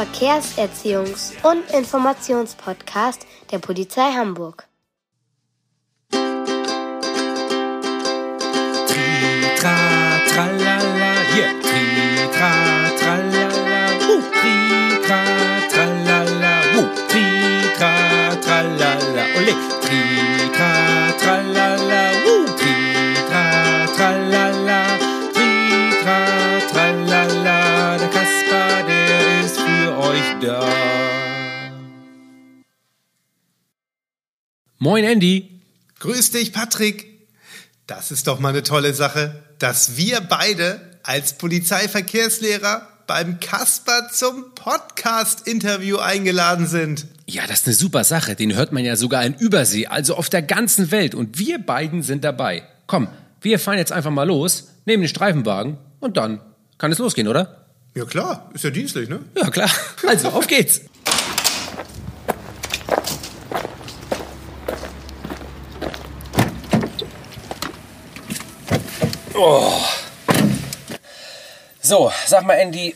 Verkehrserziehungs- und Informationspodcast der Polizei Hamburg. Tri, tra, tralala, yeah. Tri, da. Moin, Andy. Grüß dich, Patrick. Das ist doch mal eine tolle Sache, dass wir beide als Polizeiverkehrslehrer beim Kasper zum Podcast-Interview eingeladen sind. Ja, das ist eine super Sache. Den hört man ja sogar in Übersee, also auf der ganzen Welt. Und wir beiden sind dabei. Komm, wir fahren jetzt einfach mal los, nehmen den Streifenwagen und dann kann es losgehen, oder? Ja klar, ist ja dienstlich, ne? Ja, klar. Also, auf geht's. Oh. So, sag mal, Andy,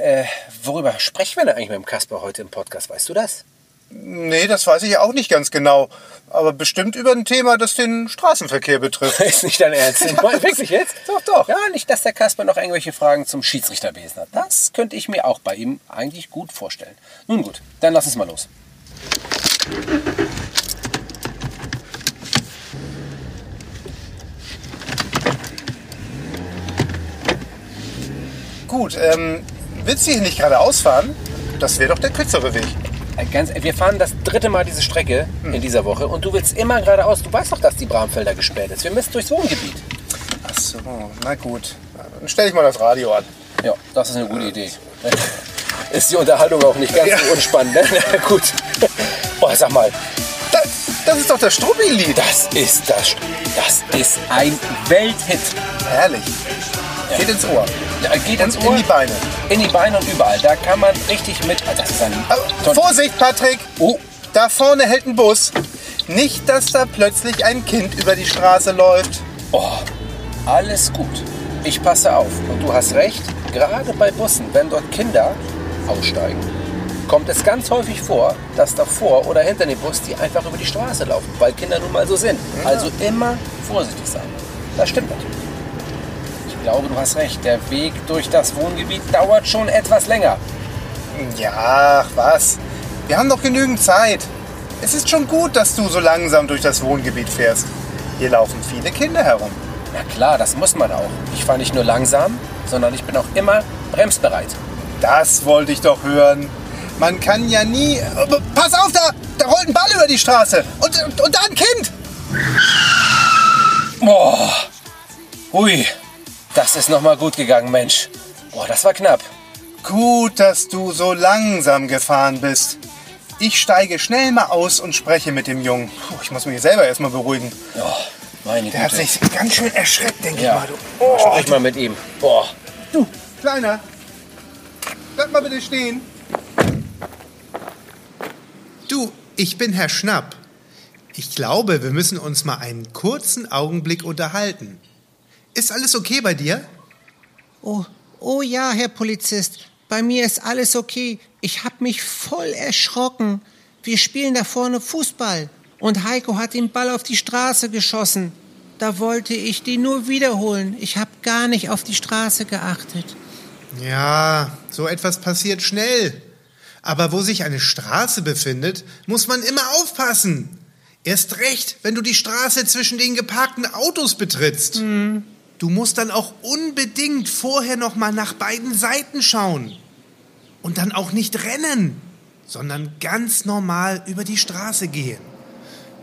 äh, worüber sprechen wir denn eigentlich mit dem Kasper heute im Podcast? Weißt du das? Nee, das weiß ich auch nicht ganz genau. Aber bestimmt über ein Thema, das den Straßenverkehr betrifft. Ist nicht dein Ernst? Wirklich jetzt? Doch, doch. Ja, nicht, dass der Kasper noch irgendwelche Fragen zum Schiedsrichterwesen hat. Das könnte ich mir auch bei ihm eigentlich gut vorstellen. Nun gut, dann lass uns mal los. Gut, ähm, willst du hier nicht geradeaus fahren? Das wäre doch der kürzere Weg. Äh, Ganz, wir fahren das dritte Mal diese Strecke in dieser Woche und du willst immer geradeaus. Du weißt doch, dass die Bramfelder gesperrt ist. Wir müssen durchs Wohngebiet. Ach so, na gut. Dann stell ich mal das Radio an. Ja, das ist eine gute Idee. Ist die Unterhaltung auch nicht ganz so unspannend, ne? Na gut. Boah, sag mal, Das, das ist doch das Struppi-Lied. das ist das. Das ist ein Welthit. Herrlich. Geht ins Ohr. Ja, geht ins Ohr. in die Beine. In die Beine und überall. Da kann man richtig mit. Ah, Das ist ein. Ton- Vorsicht, Patrick! Oh, Da vorne hält ein Bus. Nicht, dass da plötzlich ein Kind über die Straße läuft. oh, alles gut. Ich passe auf. Und du hast recht. Gerade bei Bussen, wenn dort Kinder aussteigen, kommt es ganz häufig vor, dass davor oder hinter dem Bus die einfach über die Straße laufen, weil Kinder nun mal so sind. Also immer vorsichtig sein. Das stimmt natürlich. Ich glaube, du hast recht. Der Weg durch das Wohngebiet dauert schon etwas länger. Ja, ach was. Wir haben doch genügend Zeit. Es ist schon gut, dass du so langsam durch das Wohngebiet fährst. Hier laufen viele Kinder herum. Na klar, das muss man auch. Ich fahre nicht nur langsam, sondern ich bin auch immer bremsbereit. Das wollte ich doch hören. Man kann ja nie. Pass auf, da, da rollt ein Ball über die Straße. Und, und, und da ein Kind. Boah, hui, das ist noch mal gut gegangen, Mensch. Boah, das war knapp. Gut, dass du so langsam gefahren bist. Ich steige schnell mal aus und spreche mit dem Jungen. Puh, ich muss mich selber erstmal beruhigen. Oh, meine Der hat Güte. sich ganz schön erschreckt, denke ja, ich mal. Du. Oh, sprich mal mit ihm. Boah, du, Kleiner. Bleib mal bitte stehen. Du, ich bin Herr Schnapp. Ich glaube, wir müssen uns mal einen kurzen Augenblick unterhalten. Ist alles okay bei dir? Oh, oh ja, Herr Polizist. Bei mir ist alles okay. Ich hab mich voll erschrocken. Wir spielen da vorne Fußball. Und Heiko hat den Ball auf die Straße geschossen. Da wollte ich die nur wiederholen. Ich hab gar nicht auf die Straße geachtet. Ja, so etwas passiert schnell. Aber wo sich eine Straße befindet, muss man immer aufpassen. Erst recht, wenn du die Straße zwischen den geparkten Autos betrittst. Du musst dann auch unbedingt vorher noch mal nach beiden Seiten schauen. Und dann auch nicht rennen, sondern ganz normal über die Straße gehen.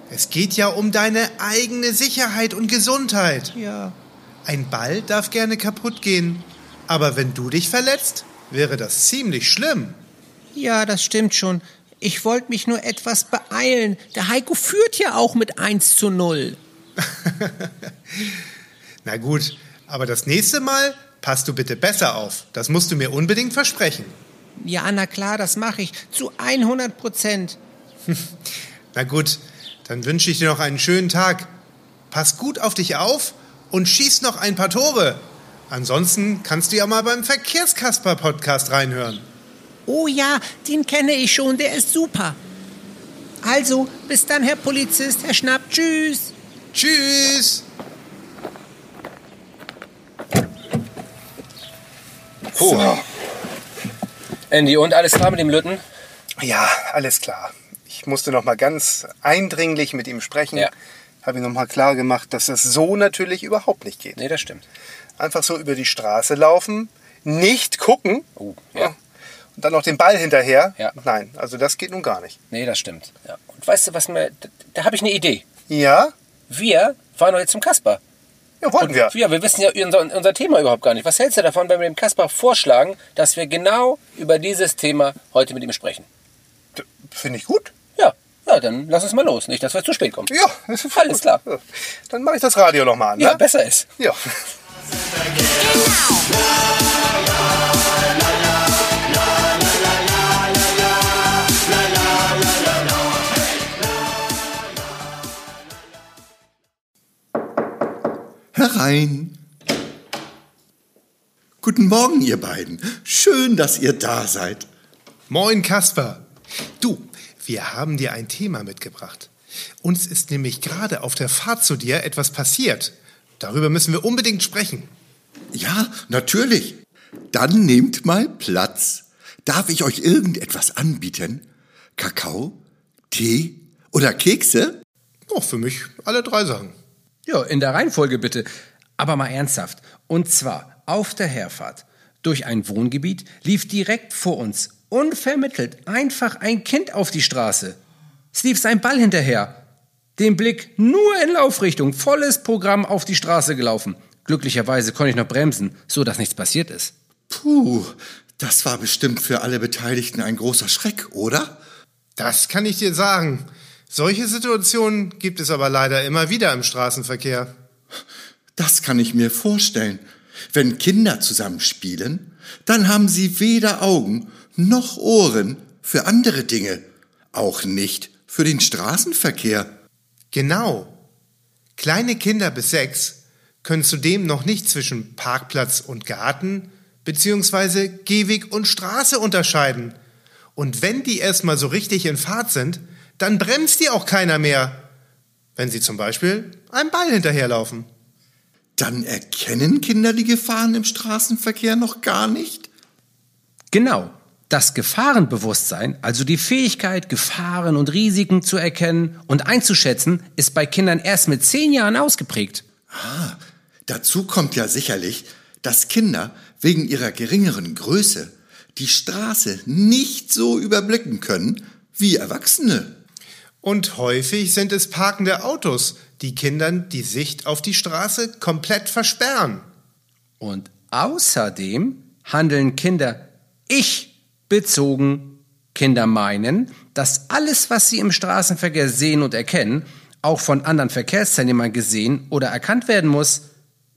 Es geht ja um deine eigene Sicherheit und Gesundheit. Ja. Ein Ball darf gerne kaputt gehen, aber wenn du dich verletzt, wäre das ziemlich schlimm. Ja, das stimmt schon. Ich wollte mich nur etwas beeilen. Der Heiko führt ja auch mit 1 zu 0. Na gut, aber das nächste Mal passt du bitte besser auf. Das musst du mir unbedingt versprechen. Ja, na klar, das mache ich. Zu 100 Prozent. Na gut, dann wünsche ich dir noch einen schönen Tag. pass gut auf dich auf und schieß noch ein paar Tore. Ansonsten kannst du ja mal beim Verkehrskasper-Podcast reinhören. Oh ja, den kenne ich schon, der ist super. Also, bis dann, Herr Polizist, Herr Schnapp, tschüss. Tschüss! Puh. Andy, und alles klar mit dem Lütten? Ja, alles klar. Ich musste noch mal ganz eindringlich mit ihm sprechen. Ja. Habe ihm noch mal klar gemacht, dass das so natürlich überhaupt nicht geht. Nee, das stimmt. Einfach so über die Straße laufen, nicht gucken Oh, ja. und dann noch den Ball hinterher. Ja. Nein, also das geht nun gar nicht. Nee, das stimmt. Ja. Und weißt du, was mir. Da, da habe ich eine Idee. Ja? Wir fahren doch jetzt zum Kasper. Ja, wollten wir. Ja, wir wissen ja unser, unser Thema überhaupt gar nicht. Was hältst du davon, wenn wir dem Kasper vorschlagen, dass wir genau über dieses Thema heute mit ihm sprechen? Finde ich gut. Ja, ja, dann lass uns mal los. Nicht, dass wir zu spät kommen. Ja, das ist Alles klar. Ja. Dann mache ich das Radio noch mal an. Ja, ne? besser ist. Ja. Herein. Guten Morgen, ihr beiden. Schön, dass ihr da seid. Moin, Kasper. Du, wir haben dir ein Thema mitgebracht. Uns ist nämlich gerade auf der Fahrt zu dir etwas passiert. Darüber müssen wir unbedingt sprechen. Ja, natürlich. Dann nehmt mal Platz. Darf ich euch irgendetwas anbieten? Kakao? Tee? Oder Kekse? Oh, für mich alle drei Sachen. Ja, in der Reihenfolge bitte. Aber mal ernsthaft. Und zwar auf der Herfahrt durch ein Wohngebiet lief direkt vor uns unvermittelt einfach ein Kind auf die Straße. Es lief sein Ball hinterher. Den Blick nur in Laufrichtung, volles Programm auf die Straße gelaufen. Glücklicherweise konnte ich noch bremsen, so dass nichts passiert ist. Puh, das war bestimmt für alle Beteiligten ein großer Schreck, oder? Das kann ich dir sagen. Solche Situationen gibt es aber leider immer wieder im Straßenverkehr. Das kann ich mir vorstellen. Wenn Kinder zusammen spielen, dann haben sie weder Augen noch Ohren für andere Dinge, auch nicht für den Straßenverkehr. Genau. Kleine Kinder bis sechs können zudem noch nicht zwischen Parkplatz und Garten beziehungsweise Gehweg und Straße unterscheiden. Und wenn die erstmal so richtig in Fahrt sind, dann bremst die auch keiner mehr, wenn sie zum Beispiel einem Ball hinterherlaufen. Dann erkennen Kinder die Gefahren im Straßenverkehr noch gar nicht? Genau. Das Gefahrenbewusstsein, also die Fähigkeit, Gefahren und Risiken zu erkennen und einzuschätzen, ist bei Kindern erst mit zehn Jahren ausgeprägt. Ah, dazu kommt ja sicherlich, dass Kinder wegen ihrer geringeren Größe die Straße nicht so überblicken können wie Erwachsene. Und häufig sind es parkende Autos, die Kindern die Sicht auf die Straße komplett versperren. Und außerdem handeln Kinder ich-bezogen. Kinder meinen, dass alles, was sie im Straßenverkehr sehen und erkennen, auch von anderen Verkehrsteilnehmern gesehen oder erkannt werden muss.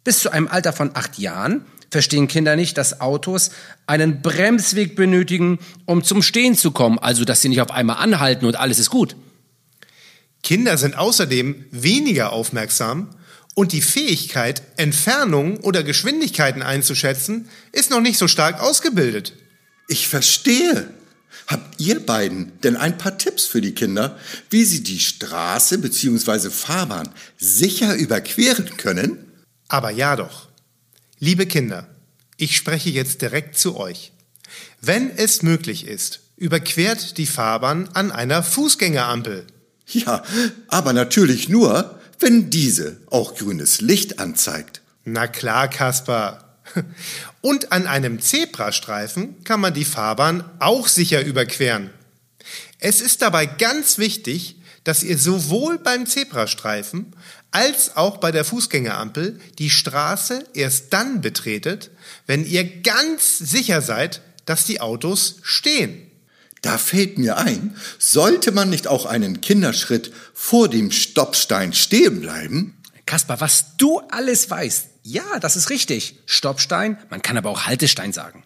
Bis zu einem Alter von acht Jahren verstehen Kinder nicht, dass Autos einen Bremsweg benötigen, um zum Stehen zu kommen, also dass sie nicht auf einmal anhalten und alles ist gut. Kinder sind außerdem weniger aufmerksam und die Fähigkeit, Entfernungen oder Geschwindigkeiten einzuschätzen, ist noch nicht so stark ausgebildet. Ich verstehe. Habt ihr beiden denn ein paar Tipps für die Kinder, wie sie die Straße bzw. Fahrbahn sicher überqueren können? Aber ja doch. Liebe Kinder, ich spreche jetzt direkt zu euch. Wenn es möglich ist, überquert die Fahrbahn an einer Fußgängerampel. Ja, aber natürlich nur, wenn diese auch grünes Licht anzeigt. Na klar, Kaspar. Und an einem Zebrastreifen kann man die Fahrbahn auch sicher überqueren. Es ist dabei ganz wichtig, dass ihr sowohl beim Zebrastreifen als auch bei der Fußgängerampel die Straße erst dann betretet, wenn ihr ganz sicher seid, dass die Autos stehen. Da fällt mir ein, sollte man nicht auch einen Kinderschritt vor dem Stoppstein stehen bleiben? Kaspar, was du alles weißt. Ja, das ist richtig. Stoppstein, man kann aber auch Haltestein sagen.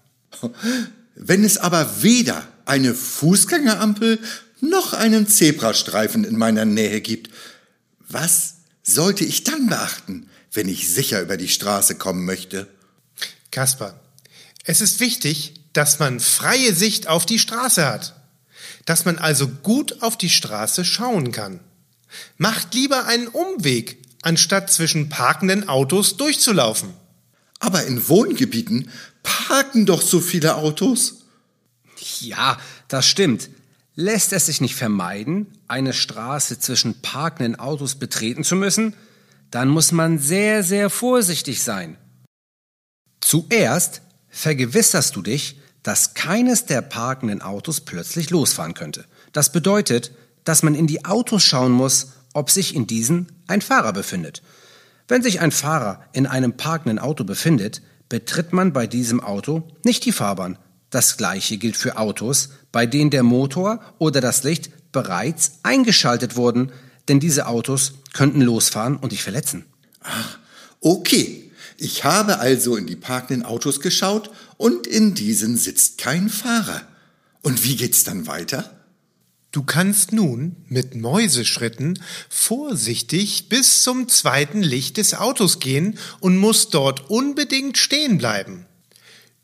Wenn es aber weder eine Fußgängerampel noch einen Zebrastreifen in meiner Nähe gibt, was sollte ich dann beachten, wenn ich sicher über die Straße kommen möchte? Kaspar, es ist wichtig, dass man freie Sicht auf die Straße hat. Dass man also gut auf die Straße schauen kann. Macht lieber einen Umweg, anstatt zwischen parkenden Autos durchzulaufen. Aber in Wohngebieten parken doch so viele Autos. Ja, das stimmt. Lässt es sich nicht vermeiden, eine Straße zwischen parkenden Autos betreten zu müssen, dann muss man sehr, sehr vorsichtig sein. Zuerst vergewisserst du dich, dass keines der parkenden Autos plötzlich losfahren könnte. Das bedeutet, dass man in die Autos schauen muss, ob sich in diesen ein Fahrer befindet. Wenn sich ein Fahrer in einem parkenden Auto befindet, betritt man bei diesem Auto nicht die Fahrbahn. Das gleiche gilt für Autos, bei denen der Motor oder das Licht bereits eingeschaltet wurden, denn diese Autos könnten losfahren und dich verletzen. Okay, ich habe also in die parkenden Autos geschaut und in diesen sitzt kein Fahrer. Und wie geht's dann weiter? Du kannst nun mit Mäuseschritten vorsichtig bis zum zweiten Licht des Autos gehen und musst dort unbedingt stehen bleiben.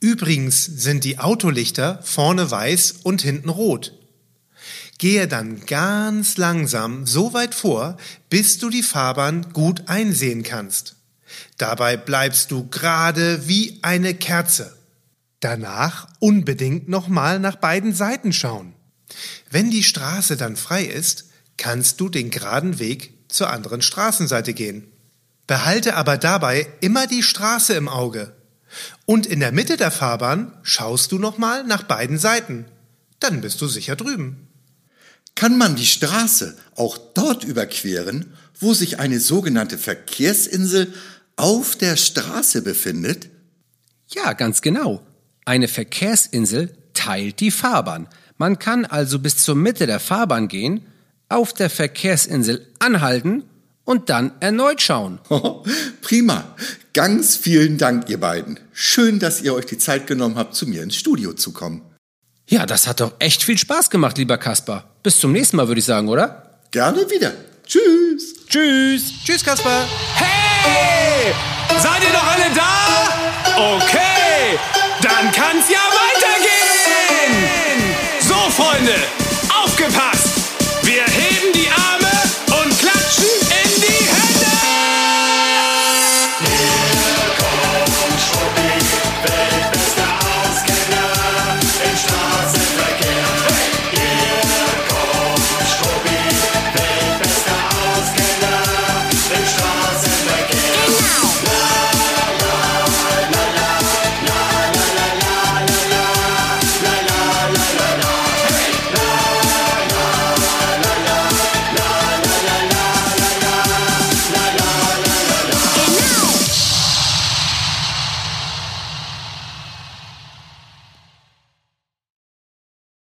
Übrigens sind die Autolichter vorne weiß und hinten rot. Gehe dann ganz langsam so weit vor, bis du die Fahrbahn gut einsehen kannst. Dabei bleibst du gerade wie eine Kerze. Danach unbedingt nochmal nach beiden Seiten schauen. Wenn die Straße dann frei ist, kannst du den geraden Weg zur anderen Straßenseite gehen. Behalte aber dabei immer die Straße im Auge. Und in der Mitte der Fahrbahn schaust du nochmal nach beiden Seiten. Dann bist du sicher drüben. Kann man die Straße auch dort überqueren, wo sich eine sogenannte Verkehrsinsel auf der Straße befindet? Ja, ganz genau. Eine Verkehrsinsel teilt die Fahrbahn. Man kann also bis zur Mitte der Fahrbahn gehen, auf der Verkehrsinsel anhalten und dann erneut schauen. Prima. Ganz vielen Dank, ihr beiden. Schön, dass ihr euch die Zeit genommen habt, zu mir ins Studio zu kommen. Ja, das hat doch echt viel Spaß gemacht, lieber Kaspar. Bis zum nächsten Mal, würde ich sagen, oder? Gerne wieder. Tschüss. Tschüss. Tschüss, Kaspar. Hey! Seid ihr noch alle da? Okay! Dann kann's ja weitergehen! So, Freunde, aufgepasst!